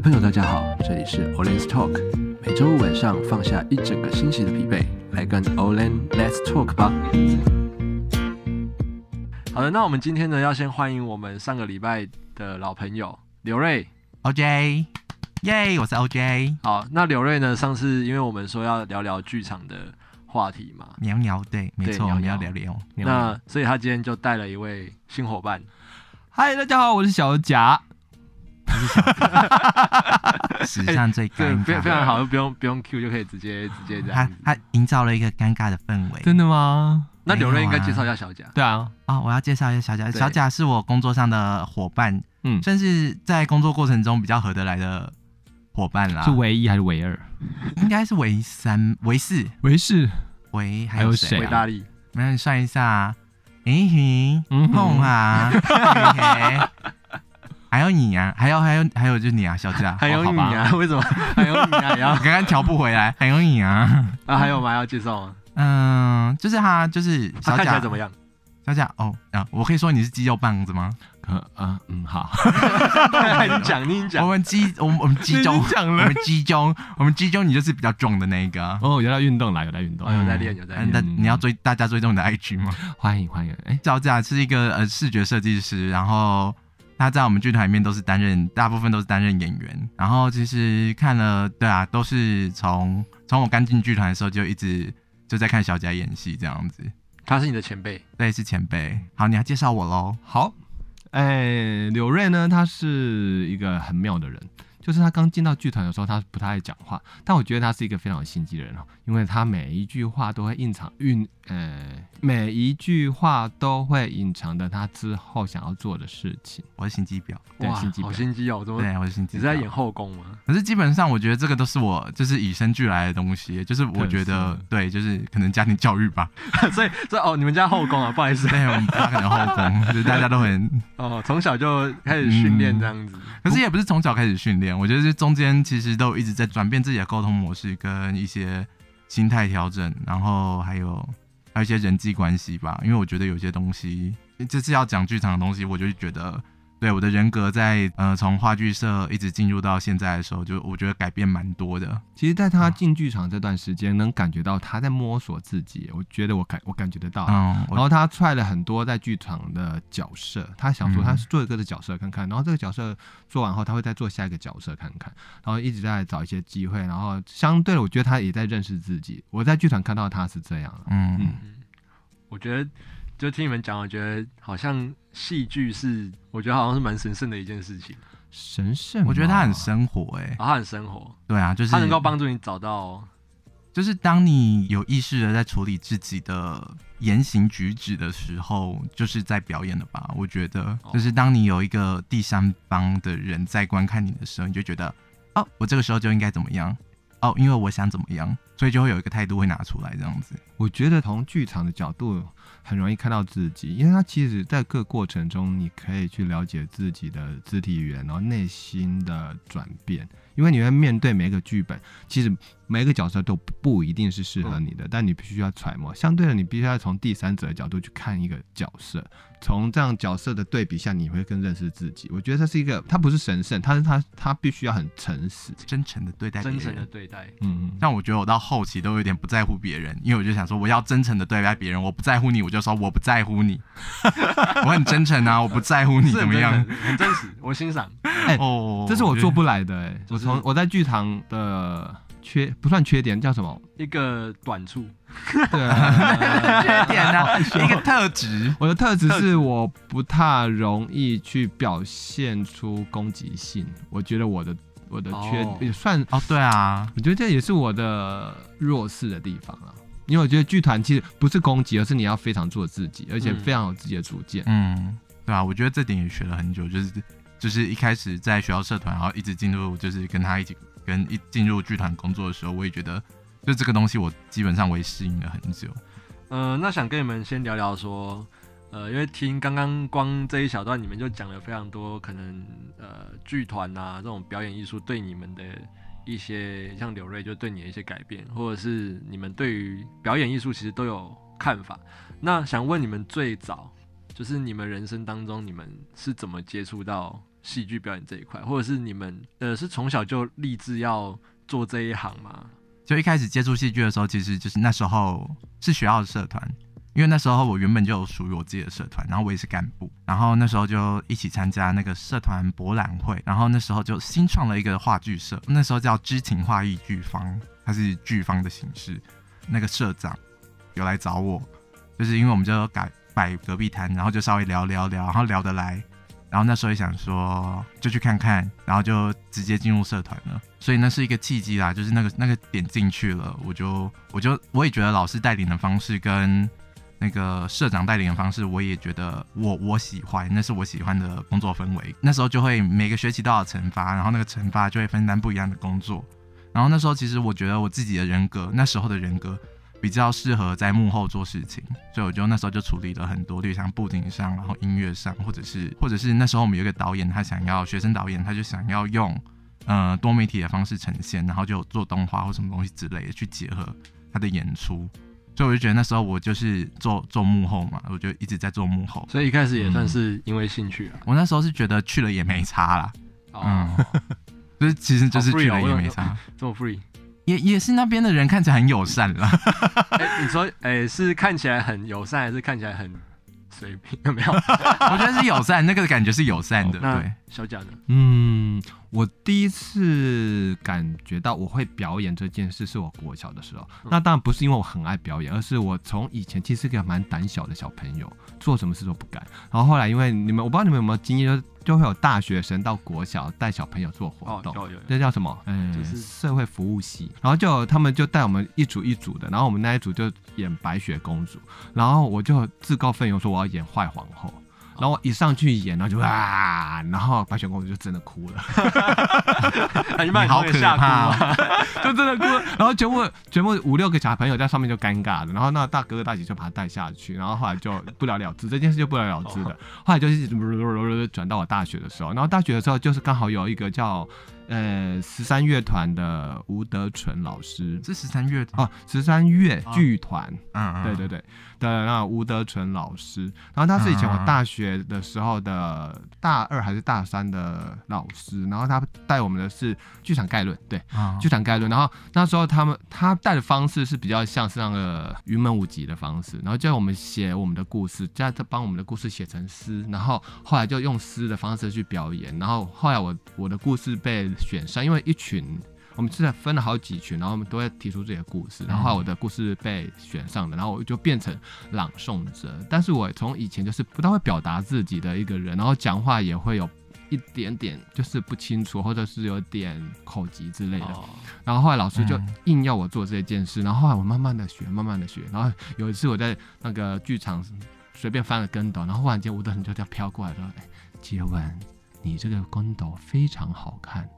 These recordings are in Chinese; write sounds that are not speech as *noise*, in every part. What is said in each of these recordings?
位朋友，大家好，这里是 Olen's Talk，每周五晚上放下一整个星期的疲惫，来跟 Olen Let's Talk 吧。好的，那我们今天呢，要先欢迎我们上个礼拜的老朋友刘瑞，OJ，耶，我是 OJ。好，那刘瑞呢，上次因为我们说要聊聊剧场的话题嘛，聊聊，对，没错，我们要聊聊。那所以他今天就带了一位新伙伴。嗨，大家好，我是小贾。*laughs* 史上最尴尬，非非常好，不用不用 Q 就可以直接直接这样。他他营造了一个尴尬的氛围，真的吗？那刘瑞应该介绍一下小贾。对啊，啊，我要介绍一下小贾。小贾是我工作上的伙伴，嗯，算是在工作过程中比较合得来的伙伴啦。是唯一还是唯二？应该是唯三、唯四、唯四、唯还有谁？维大利。我们算一下，哎哼，碰啊。*laughs* 还有你啊，还有还有还有就是你啊，小贾，*laughs* 还有你啊，为什么？*laughs* 还有你啊，然后刚刚调不回来，还有你啊，啊，还有吗？要介绍吗？嗯，就是他，就是小贾怎么样？小贾哦啊，我可以说你是肌肉棒子吗？可啊嗯，好，你讲你讲，我们肌我们我们肌中我们肌中我们肌中你就是比较壮的那一个哦，有在运动啦，有在运动，有在练有在练。那你要追大家追踪你的 IG 吗？欢迎欢迎，哎，小贾是一个呃视觉设计师，然后。他在我们剧团里面都是担任，大部分都是担任演员。然后其实看了，对啊，都是从从我刚进剧团的时候就一直就在看小贾演戏这样子。他是你的前辈？对，是前辈。好，你要介绍我喽。好，哎，柳瑞呢，他是一个很妙的人。就是他刚进到剧团的时候，他不太爱讲话，但我觉得他是一个非常有心机的人哦，因为他每一句话都会隐藏蕴，呃，每一句话都会隐藏的他之后想要做的事情。我是心机婊，对，心机婊，好心机哦，怎么？对，我是心机。你是在演后宫吗？可是基本上，我觉得这个都是我就是与生俱来的东西，就是我觉得对，就是可能家庭教育吧。*laughs* 所以这哦，你们家后宫啊，不好意思，对，我们家可能后宫，就是大家都很 *laughs* 哦，从小就开始训练这样子。可是也不是从小开始训练。我觉得这中间其实都一直在转变自己的沟通模式跟一些心态调整，然后还有还有一些人际关系吧。因为我觉得有些东西，这次要讲剧场的东西，我就觉得。对我的人格在呃从话剧社一直进入到现在的时候，就我觉得改变蛮多的。其实，在他进剧场这段时间，能感觉到他在摸索自己。我觉得我感我感觉得到。嗯。然后他踹了很多在剧场的角色，他想说他是做一个的角色看看，然后这个角色做完后，他会再做下一个角色看看，然后一直在找一些机会。然后相对的，我觉得他也在认识自己。我在剧场看到他是这样。嗯嗯。我觉得。就听你们讲，我觉得好像戏剧是，我觉得好像是蛮神圣的一件事情。神圣？我觉得它很生活，欸，哎，它很生活。对啊，就是它能够帮助你找到，就是当你有意识的在处理自己的言行举止的时候，就是在表演了吧？我觉得，就是当你有一个第三方的人在观看你的时候，你就觉得，哦，我这个时候就应该怎么样？哦，因为我想怎么样，所以就会有一个态度会拿出来这样子。我觉得从剧场的角度。很容易看到自己，因为它其实在各过程中，你可以去了解自己的肢体语言，然后内心的转变。因为你会面对每一个剧本，其实每一个角色都不一定是适合你的，但你必须要揣摩。相对的，你必须要从第三者的角度去看一个角色，从这样角色的对比下，你会更认识自己。我觉得这是一个，他不是神圣，他是他他必须要很诚实、真诚的对待。真诚的对待，嗯嗯。但我觉得我到后期都有点不在乎别人，因为我就想说，我要真诚的对待别人，我不在乎你，我就说我不在乎你，*laughs* 我很真诚啊，我不在乎你怎么样，很真实，我欣赏。哎、欸、哦，这是我做不来的哎、欸，我从我在剧场的缺不算缺点，叫什么？一个短处，对、啊，*laughs* 缺点呢、啊？*laughs* 一个特质。我的特质是我不太容易去表现出攻击性。我觉得我的我的缺也算哦，对啊，我觉得这也是我的弱势的地方啊。因为我觉得剧团其实不是攻击，而是你要非常做自己，而且非常有自己的主见。嗯，对啊，我觉得这点也学了很久，就是。就是一开始在学校社团，然后一直进入，就是跟他一起跟一进入剧团工作的时候，我也觉得，就这个东西我基本上我也适应了很久。呃，那想跟你们先聊聊说，呃，因为听刚刚光这一小段，你们就讲了非常多可能呃剧团啊这种表演艺术对你们的一些，像刘瑞就对你的一些改变，或者是你们对于表演艺术其实都有看法。那想问你们最早，就是你们人生当中，你们是怎么接触到戏剧表演这一块，或者是你们呃是从小就立志要做这一行吗？就一开始接触戏剧的时候，其实就是那时候是学校的社团，因为那时候我原本就有属于我自己的社团，然后我也是干部，然后那时候就一起参加那个社团博览会，然后那时候就新创了一个话剧社，那时候叫知情话艺剧方，它是剧方的形式，那个社长有来找我，就是因为我们就改摆隔壁摊，然后就稍微聊聊聊，然后聊得来。然后那时候也想说，就去看看，然后就直接进入社团了。所以那是一个契机啦，就是那个那个点进去了，我就我就我也觉得老师带领的方式跟那个社长带领的方式，我也觉得我我喜欢，那是我喜欢的工作氛围。那时候就会每个学期都要惩罚，然后那个惩罚就会分担不一样的工作。然后那时候其实我觉得我自己的人格，那时候的人格。比较适合在幕后做事情，所以我就那时候就处理了很多，例如像布景上，然后音乐上，或者是或者是那时候我们有一个导演，他想要学生导演，他就想要用呃多媒体的方式呈现，然后就做动画或什么东西之类的去结合他的演出，所以我就觉得那时候我就是做做幕后嘛，我就一直在做幕后，所以一开始也算是因为兴趣啊。嗯、我那时候是觉得去了也没差啦，哦、嗯，*laughs* 就是其实就是去了也没差，哦、这么 free。也也是那边的人看起来很友善了。哎、欸，你说，哎、欸，是看起来很友善，还是看起来很随便？有没有？*laughs* 我觉得是友善，那个感觉是友善的。哦、对，小贾的，嗯，我第一次感觉到我会表演这件事，是我国小的时候。嗯、那当然不是因为我很爱表演，而是我从以前其实是个蛮胆小的小朋友，做什么事都不敢。然后后来因为你们，我不知道你们有没有经验，就是。就会有大学生到国小带小朋友做活动，哦、这叫什么？嗯，就是社会服务系。然后就他们就带我们一组一组的，然后我们那一组就演白雪公主，然后我就自告奋勇说我要演坏皇后。然后我一上去演，然后就啊，然后白雪公主就真的哭了，*laughs* 你好可怕，*laughs* 就真的哭了。然后全部全部五六个小朋友在上面就尴尬了，然后那大哥哥大姐就把他带下去，然后后来就不了了之，这件事就不了了之的。后来就是 *laughs* 转到我大学的时候，然后大学的时候就是刚好有一个叫。呃，十三乐团的吴德纯老师，是十三乐哦，十三乐剧团，嗯嗯，对对对，的那吴德纯老师，然后他是以前我大学的时候的大二还是大三的老师，然后他带我们的是剧场概论，对，剧场概论，然后那时候他们他带的方式是比较像是那个云门舞集的方式，然后叫我们写我们的故事，叫他帮我们的故事写成诗，然后后来就用诗的方式去表演，然后后来我我的故事被。选上，因为一群，我们是在分了好几群，然后我们都会提出自己的故事，然后，我的故事被选上了，然后我就变成朗诵者。但是我从以前就是不太会表达自己的一个人，然后讲话也会有一点点就是不清楚，或者是有点口疾之类的。然后后来老师就硬要我做这件事，然后后来我慢慢的学，慢慢的学。然后有一次我在那个剧场随便翻了跟斗，然后忽然间吴德恒就这样飘过来说：“哎，杰文，你这个跟斗非常好看。”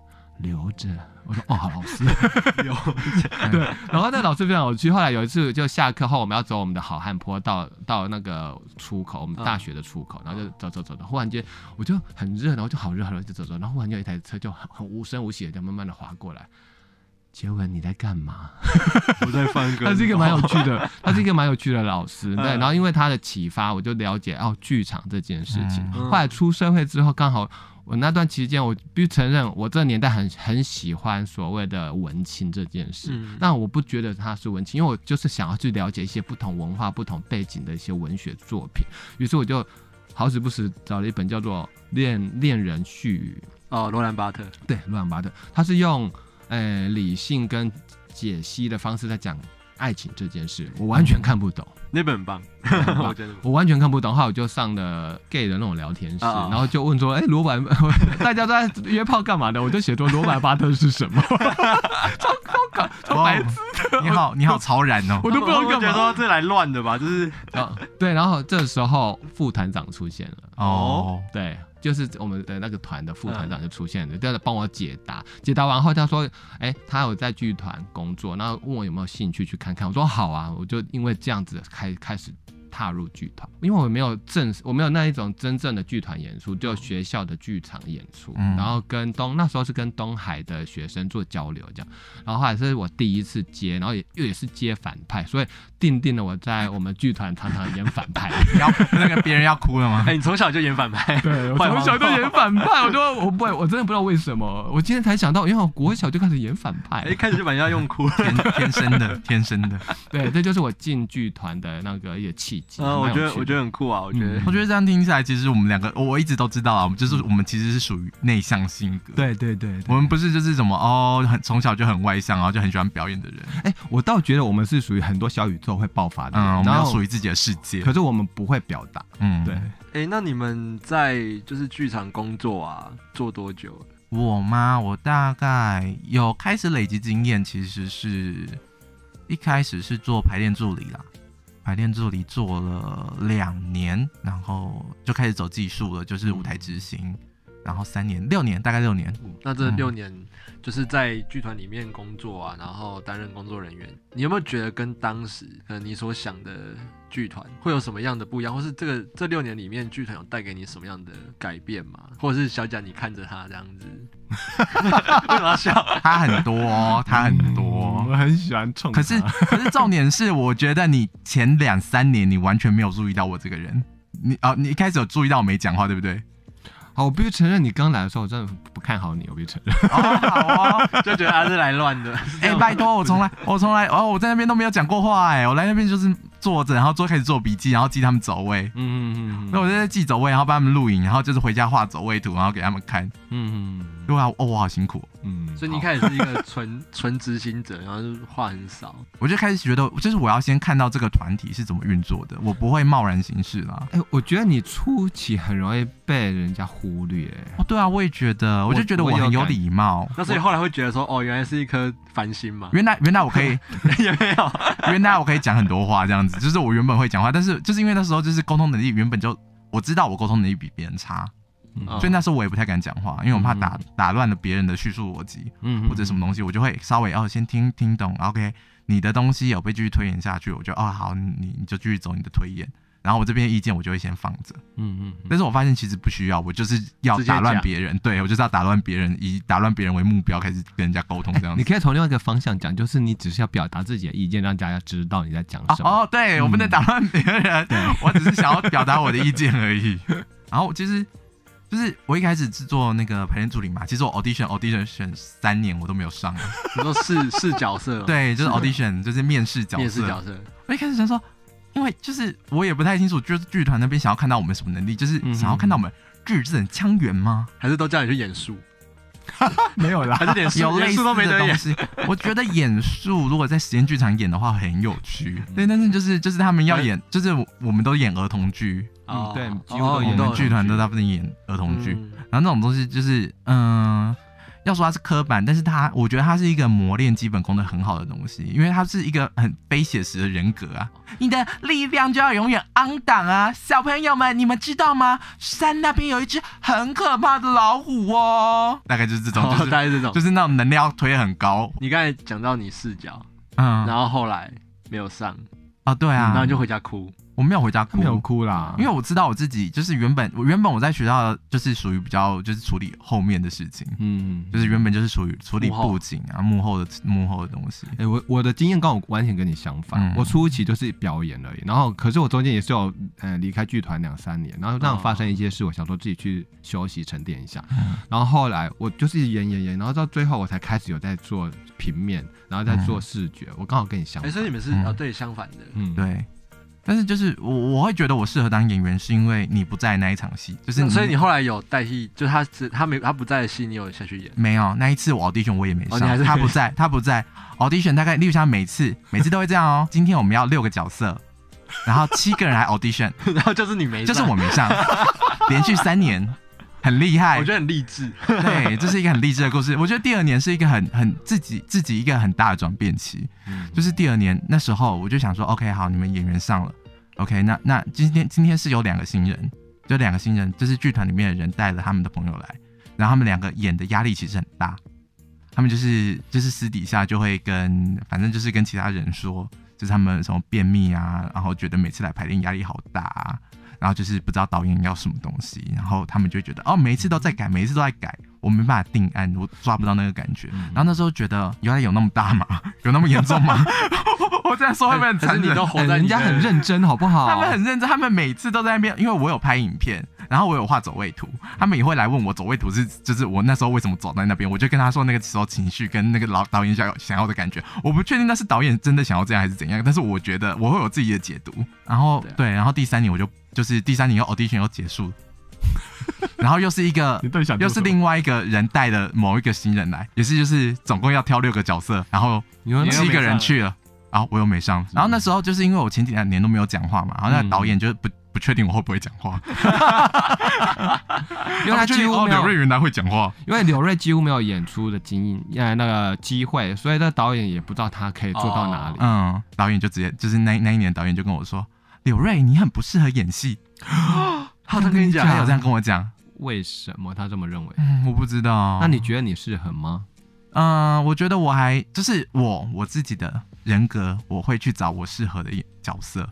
留着，我说哦，好，老师 *laughs* 留着。*laughs* 对，然后那老师非常有趣。后来有一次就下课后，我们要走我们的好汉坡到到那个出口，我们大学的出口，然后就走走走的。忽然间我就很热，然后就好热好热，就走走。然后忽然间有一台车就很很无声无息的就慢慢的滑过来。杰文，你在干嘛？*laughs* 我在翻歌。他是一个蛮有趣的，他是一个蛮有趣的老师。对，然后因为他的启发，我就了解哦剧场这件事情。后来出社会之后，刚好。我那段期间，我必须承认，我这个年代很很喜欢所谓的文青这件事。嗯、但我不觉得他是文青，因为我就是想要去了解一些不同文化、不同背景的一些文学作品。于是我就好死不死找了一本叫做《恋恋人絮语》哦，罗兰巴特。对，罗兰巴特，他是用呃理性跟解析的方式在讲爱情这件事，我完全看不懂。那本很棒，*laughs* 我完全看不懂。后来我就上了 gay 的那种聊天室，哦、然后就问说：“哎、欸，罗兰，大家都在约炮干嘛的？”我就写说：“罗兰巴特是什么？”超超搞超白痴的。你好，你好超然哦！我都不知道干嘛。说这来乱的吧？就是，*laughs* 对。然后这时候副团长出现了。哦，对。就是我们的那个团的副团长就出现了，在帮我解答。解答完后，他说：“哎，他有在剧团工作，然后问我有没有兴趣去看看。”我说：“好啊。”我就因为这样子开开始踏入剧团，因为我没有正我没有那一种真正的剧团演出，就学校的剧场演出，然后跟东那时候是跟东海的学生做交流这样。然后后来是我第一次接，然后也又也是接反派，所以奠定了我在我们剧团常常演反派，*laughs* 要那个别人要哭了吗？哎、欸，你从小就演反派？对，我从小就演反派，我就我不会，我真的不知道为什么，我今天才想到，因为我国小就开始演反派，一开始就把人家用哭，*laughs* 天天生的，*laughs* 天生的。对，这就是我进剧团的那个一个契机。嗯，我觉得我觉得很酷啊，我觉得、嗯、我觉得这样听起来，其实我们两个我一直都知道啊，我们就是我们其实是属于内向性格。对对对，我们不是就是什么哦，很从小就很外向，然后就很喜欢表演的人。哎、欸，我倒觉得我们是属于很多小宇宙会爆发的，嗯，然后属于自己的世界。可是我们不会表达，嗯，对。哎、欸，那你们在就是剧场工作啊，做多久？我吗？我大概有开始累积经验，其实是一开始是做排练助理啦，排练助理做了两年，然后就开始走技术了，就是舞台执行。嗯然后三年、六年，大概六年。嗯、那这六年就是在剧团里面工作啊，然后担任工作人员。你有没有觉得跟当时可能你所想的剧团会有什么样的不一样，或是这个这六年里面剧团有带给你什么样的改变吗？或者是小贾，你看着他这样子，为什么要笑？他很多、哦，他很多，嗯、我很喜欢冲。可是可是重点是，我觉得你前两三年你完全没有注意到我这个人。你啊，你一开始有注意到我没讲话，对不对？好，我必须承认，你刚来的时候，我真的不看好你。我必须承认，*laughs* 哦，好哦，就觉得他是来乱的。*laughs* 哎、欸，拜托，我从来，我从来，哦，我在那边都没有讲过话，哎，我来那边就是。坐着，然后做开始做笔记，然后记他们走位。嗯嗯嗯。那我就在记走位，然后帮他们录影，然后就是回家画走位图，然后给他们看。嗯嗯。对啊，哦，我好辛苦。嗯。所以你一开始是一个纯 *laughs* 纯执行者，然后就话很少。我就开始觉得，就是我要先看到这个团体是怎么运作的，我不会贸然行事啦。哎、欸，我觉得你初期很容易被人家忽略。哦，对啊，我也觉得，我就觉得我很有礼貌。那所以后来会觉得说，哦，原来是一颗繁星嘛。*laughs* 原来原来我可以 *laughs* 也没有，原来我可以讲很多话这样子。就是我原本会讲话，但是就是因为那时候就是沟通能力原本就我知道我沟通能力比别人差，嗯，所以那时候我也不太敢讲话，因为我怕打打乱了别人的叙述逻辑，嗯，或者什么东西，我就会稍微哦先听听懂，OK，你的东西有被继续推演下去，我就哦好，你你就继续走你的推演。然后我这边意见我就会先放着，嗯嗯，但是我发现其实不需要，我就是要打乱别人，对，我就是要打乱别人，以打乱别人为目标开始跟人家沟通这样子。欸，*laughs* 你可以从另外一个方向讲，就是你只是要表达自己的意见，让大家知道你在讲什么。哦，对，我不能打乱别人，*laughs* 嗯，我只是想要表达我的意见而已。*laughs* 然后其实就是我一开始制作那个排练助理嘛，其实我 audition audition 选三年我都没有上。你说试试角色？*laughs* 对，就是 *laughs* audition 就是面试角色。面试角色。我一开始想说。因为就是我也不太清楚，就是剧团那边想要看到我们什么能力，就是想要看到我们字正腔圆吗？还是都叫你去演术？*laughs* 没有啦，还是演有类似的东西。我觉得演术如果在实验剧场演的话很有趣，对，但是就是就是他们要演，就是我们都演儿童剧，嗯，对，几乎我们剧团都大部分演儿童剧，然后那种东西就是嗯。要说它是刻板，但是它，我觉得它是一个磨练基本功的很好的东西，因为它是一个很非写实的人格啊。你的力量就要永远 on 档啊，小朋友们，你们知道吗？山那边有一只很可怕的老虎哦，大概就是这种，就是、哦、大概这种，就是那种能量要推很高。你刚才讲到你视角，嗯，然后后来没有上啊，对啊，然后就回家哭。我没有回家哭，没有哭啦，因为我知道我自己就是原本我原本我在学校就是属于比较就是处理后面的事情，嗯，就是原本就是属于处理布景啊幕后。的幕后的东西。哎、欸，我我的经验跟我完全跟你相反，嗯、我初期就是表演而已，然后可是我中间也是有呃离开剧团两三年，然后让发生一些事，我想说自己去休息沉淀一下，嗯、然后后来我就是演演演，然后到最后我才开始有在做平面，然后在做视觉，嗯、我刚好跟你相反，哎、欸，所以你们是啊、嗯、对相反的，嗯，对。但是就是我我会觉得我适合当演员，是因为你不在那一场戏，就是所以你后来有代替，就他是他没他不在的戏，你有下去演？没有，那一次我 audition 我也没上，哦、他不在，*laughs* 他不在 audition 大概例如像每次每次都会这样哦。*laughs* 今天我们要六个角色，然后七个人来 audition，*laughs* 然后就是你没，就是我没上，连续三年。很厉害，我觉得很励志。*laughs* 对，这是一个很励志的故事。我觉得第二年是一个很很自己自己一个很大的转变期。嗯，就是第二年那时候，我就想说，OK，好，你们演员上了，OK，那那今天今天是有两个新人，就两个新人，就是剧团里面的人带了他们的朋友来，然后他们两个演的压力其实很大，他们就是就是私底下就会跟，反正就是跟其他人说，就是他们什么便秘啊，然后觉得每次来排练压力好大啊。然后就是不知道导演要什么东西，然后他们就觉得哦，每一次都在改，每一次都在改。我没办法定案，我抓不到那个感觉。嗯、然后那时候觉得原来有那么大吗？*laughs* 有那么严重吗？*laughs* 我这样说会不会很残忍？你都活在人家很认真，好不好？他们很认真，他们每次都在那边，因为我有拍影片，然后我有画走位图，他们也会来问我走位图是就是我那时候为什么走在那边，我就跟他说那个时候情绪跟那个老导演想要想要的感觉，我不确定那是导演真的想要这样还是怎样，但是我觉得我会有自己的解读。然后对，然后第三年我就就是第三年又 audition 又结束。*laughs* 然后又是一个，又是另外一个人带的某一个新人来，也是就是总共要挑六个角色，然后七个人去了，然后我又没上。然后那时候就是因为我前几年都没有讲话嘛，然后那个导演就不不确定我会不会讲话，*laughs* 因为他几乎没有柳瑞原来会讲话，因为柳瑞几乎没有演出的经验，呃那个机会，所以那导演也不知道他可以做到哪里。嗯，导演就直接就是那那一年导演就跟我说，柳瑞你很不适合演戏。*gasps* 他跟你讲，他有这样跟我讲，为什么他这么认为？嗯，我不知道。那你觉得你适合吗？嗯、呃，我觉得我还就是我我自己的人格，我会去找我适合的角色。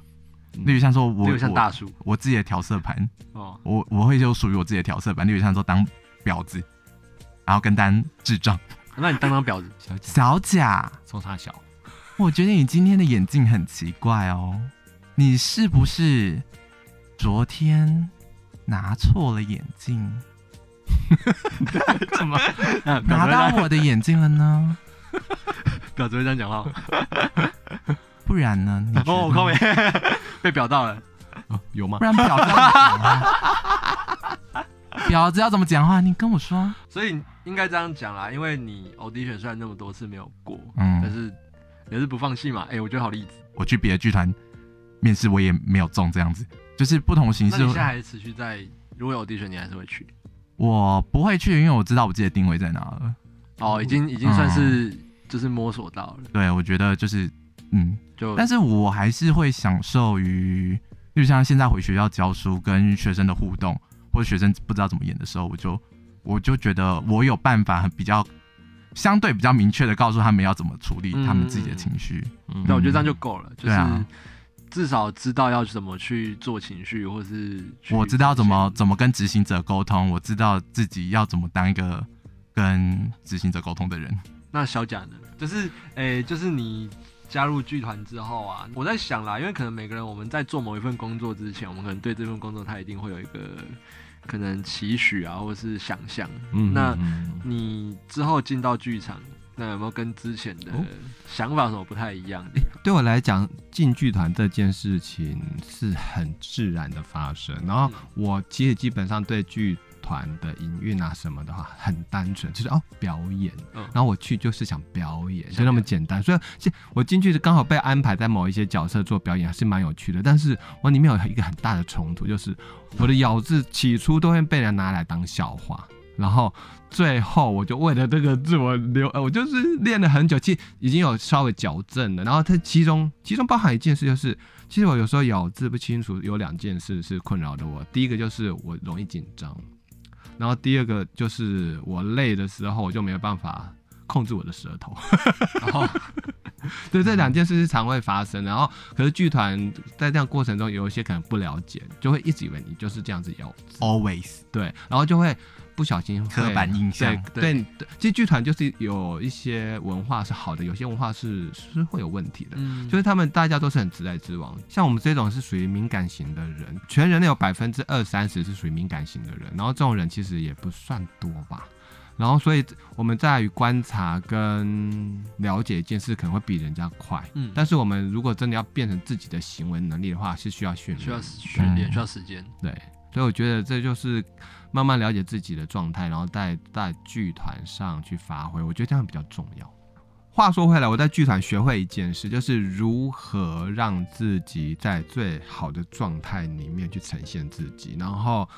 例如像说我，例如像大叔，我自己的调色盘哦，我我会就属于我自己的调色盘。例如像说当婊子，然后跟当智障。那你当当婊子，*laughs* 小贾，小贾，冲他小。我觉得你今天的眼镜很奇怪哦，你是不是昨天？拿错了眼镜，*laughs* 怎么 *laughs* 拿到我的眼镜了呢？婊子会这样讲话，不然呢？哦，我后面 *laughs* 被表到了，哦，有吗？不然婊子要怎么讲话？*laughs* 婊子要怎么讲话？你跟我说。所以应该这样讲啦，因为你 audition 虽然那么多次没有过，嗯，但是也是不放弃嘛。哎、欸，我觉得好例子。我去别的剧团面试，我也没有中这样子。就是不同形式。现在还是持续在？如果有 audition，你还是会去？我不会去，因为我知道我自己的定位在哪了。哦，已经已经算是就是摸索到了。嗯、对，我觉得就是嗯，就但是我还是会享受于，就像现在回学校教书，跟学生的互动，或者学生不知道怎么演的时候，我就我就觉得我有办法比较相对比较明确的告诉他们要怎么处理他们自己的情绪。嗯，那、嗯、我觉得这样就够了，就是。至少知道要怎么去做情绪，或是我知道怎么怎么跟执行者沟通，我知道自己要怎么当一个跟执行者沟通的人。那小贾呢？就是诶、欸，就是你加入剧团之后啊，我在想啦，因为可能每个人我们在做某一份工作之前，我们可能对这份工作他一定会有一个可能期许啊，或是想象。嗯，那你之后进到剧场。那有没有跟之前的想法什么不太一样？欸，对我来讲，进剧团这件事情是很自然的发生。然后我其实基本上对剧团的营运啊什么的话很单纯，就是哦表演。然后我去就是想表演，就那么简单。所以，我进去是刚好被安排在某一些角色做表演，还是蛮有趣的。但是我里面有一个很大的冲突，就是我的咬字起初都会被人拿来当笑话。然后最后，我就为了这个字我留，呃，我就是练了很久，其实已经有稍微矫正了。然后它其中其中包含一件事，就是其实我有时候咬字不清楚，有两件事是困扰着我。第一个就是我容易紧张，然后第二个就是我累的时候，我就没有办法控制我的舌头。然后 *laughs* 对，这两件事是常会发生。然后可是剧团在这样过程中，有一些可能不了解，就会一直以为你就是这样子咬，always 对，然后就会。不小心刻板印象，对对对，其实剧团就是有一些文化是好的，有些文化是是会有问题的。嗯，就是他们大家都是很直来直往，像我们这种是属于敏感型的人，全人类有百分之二三十是属于敏感型的人，然后这种人其实也不算多吧。然后所以我们在于观察跟了解一件事，可能会比人家快。嗯，但是我们如果真的要变成自己的行为能力的话，是需要训练，需要训练，需要时间。对，所以我觉得这就是。慢慢了解自己的状态，然后在在剧团上去发挥，我觉得这样比较重要。话说回来，我在剧团学会一件事，就是如何让自己在最好的状态里面去呈现自己，然后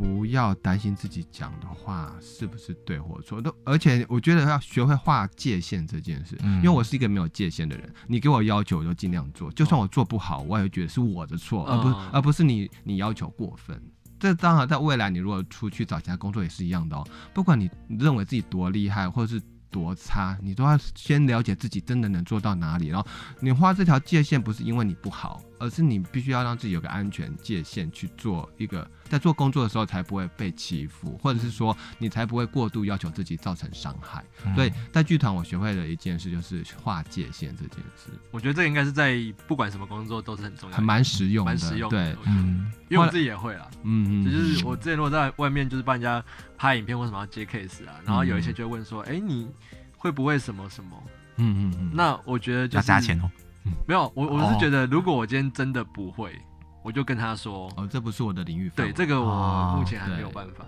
不要担心自己讲的话是不是对或错。都而且我觉得要学会划界限这件事，因为我是一个没有界限的人，你给我要求我就尽量做，就算我做不好，我也会觉得是我的错，而不而不是你你要求过分。这当然，在未来你如果出去找其他工作也是一样的哦。不管你认为自己多厉害，或者是多差，你都要先了解自己真的能做到哪里。然后你画这条界限，不是因为你不好，而是你必须要让自己有个安全界限去做一个，在做工作的时候才不会被欺负，或者是说你才不会过度要求自己造成伤害。嗯、所以在剧团我学会了一件事就是划界限这件事。我觉得这个应该是在不管什么工作都是很重要的，还蛮实用的，蛮实用的。对，嗯，因为我自己也会啦，嗯嗯，就是我之前如果在外面就是帮人家拍影片，或什么要接 case 啊？然后有一些就会问说，哎、嗯欸，你会不会什么什么？嗯嗯嗯，那我觉得就是要加钱哦。没有，我我是觉得，如果我今天真的不会，我就跟他说，哦，这不是我的领域。对，这个我目前还没有办法。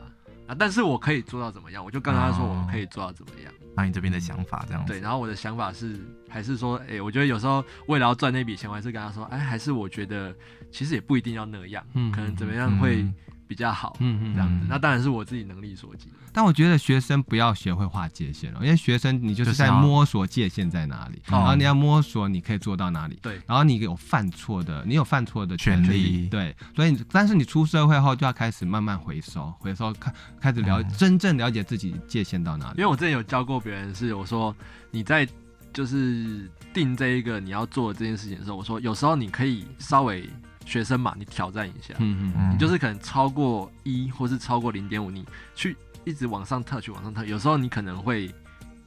啊，但是我可以做到怎么样，我就跟他说我可以做到怎么样。那你这边的想法这样子？对，然后我的想法是，还是说，哎，我觉得有时候为了要赚那笔钱，我还是跟他说，哎，还是我觉得其实也不一定要那样，嗯可能怎么样会比较好，嗯嗯，这样子。那当然是我自己能力所及。但我觉得学生不要学会划界限了，因为学生你就是在摸索界限在哪里，然后你要摸索你可以做到哪里。对，然后你有犯错的，你有犯错的权利。对，所以但是你出社会后就要开始慢慢回收，回收开开始了、嗯、真正了解自己界限到哪里。因为我之前有教过别人，是我说你在就是定这一个你要做的这件事情的时候，我说有时候你可以稍微学生嘛，你挑战一下，嗯嗯，你就是可能超过一或是超过零点五，你去。一直往上特去往上特，有时候你可能会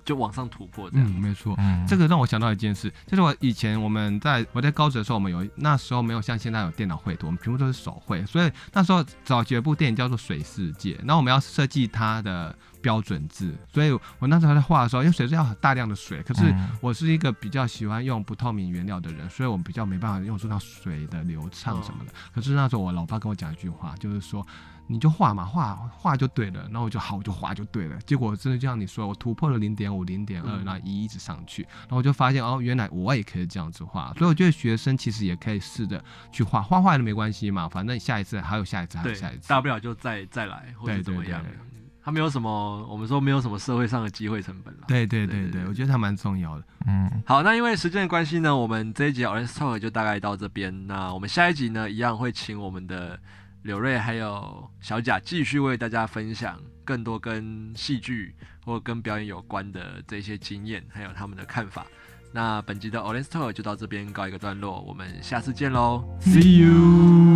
就往上突破这样。嗯，没错。嗯，这个让我想到一件事，就是我以前我们在我在高职的时候，我们有那时候没有像现在有电脑绘图，我们全部都是手绘，所以那时候早期有部电影叫做《水世界》，然后我们要设计它的标准字，所以我那时候在画的时候，因为水是要很大量的水，可是我是一个比较喜欢用不透明原料的人，所以我们比较没办法用出到水的流畅什么的。可是那时候我老爸跟我讲一句话，就是说。你就画嘛，画画就对了，然后我就好，我就画就对了。结果真的就像你说，我突破了零点五、零点二，然后一一直上去，然后我就发现哦，原来我也可以这样子画。所以我觉得学生其实也可以试着去画，画画了没关系嘛，反正下一次还有下一次，还有下一次，大不了就再再来或者怎么样。对对对，他没有什么，我们说没有什么社会上的机会成本了。对对对对，我觉得他蛮重要的。嗯，好，那因为时间的关系呢，我们这一集 Orange Talk 就大概到这边。那我们下一集呢，一样会请我们的。柳瑞还有小贾继续为大家分享更多跟戏剧或跟表演有关的这些经验，还有他们的看法。那本集的 Olin Story 就到这边告一个段落，我们下次见喽，See you。